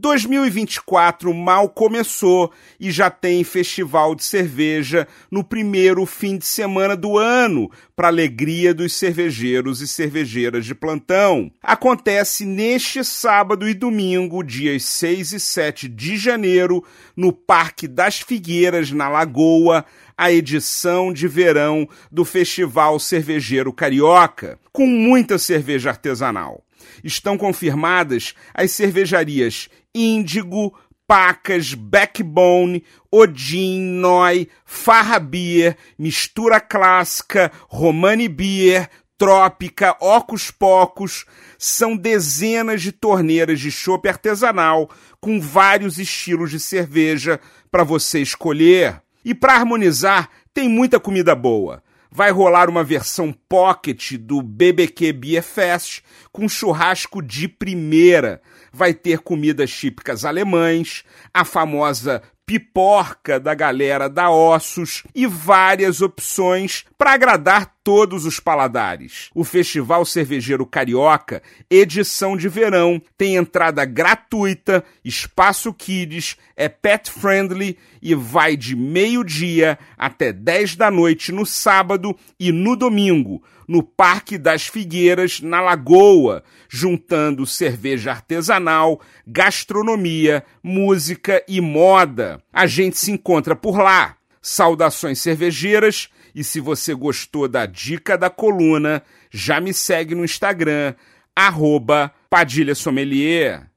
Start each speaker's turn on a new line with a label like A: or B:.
A: 2024 mal começou e já tem festival de cerveja no primeiro fim de semana do ano, para alegria dos cervejeiros e cervejeiras de plantão. Acontece neste sábado e domingo, dias 6 e 7 de janeiro, no Parque das Figueiras, na Lagoa, a edição de verão do Festival Cervejeiro Carioca, com muita cerveja artesanal. Estão confirmadas as cervejarias Índigo, Pacas, Backbone, Odin, Noi, Farra Beer, Mistura Clássica, Romani Beer, Trópica, Ocus Pocos, são dezenas de torneiras de chopp artesanal com vários estilos de cerveja para você escolher. E para harmonizar, tem muita comida boa vai rolar uma versão pocket do BBQ Beer Fest com churrasco de primeira. Vai ter comidas típicas alemães, a famosa piporca da galera da Ossos e várias opções para agradar todos os paladares. O Festival Cervejeiro Carioca, edição de verão, tem entrada gratuita, espaço kids, é pet friendly e vai de meio-dia até 10 da noite no sábado e no domingo no Parque das Figueiras, na Lagoa, juntando cerveja artesanal, gastronomia, música e moda. A gente se encontra por lá. Saudações cervejeiras e se você gostou da dica da coluna, já me segue no Instagram, arroba Padilha Sommelier.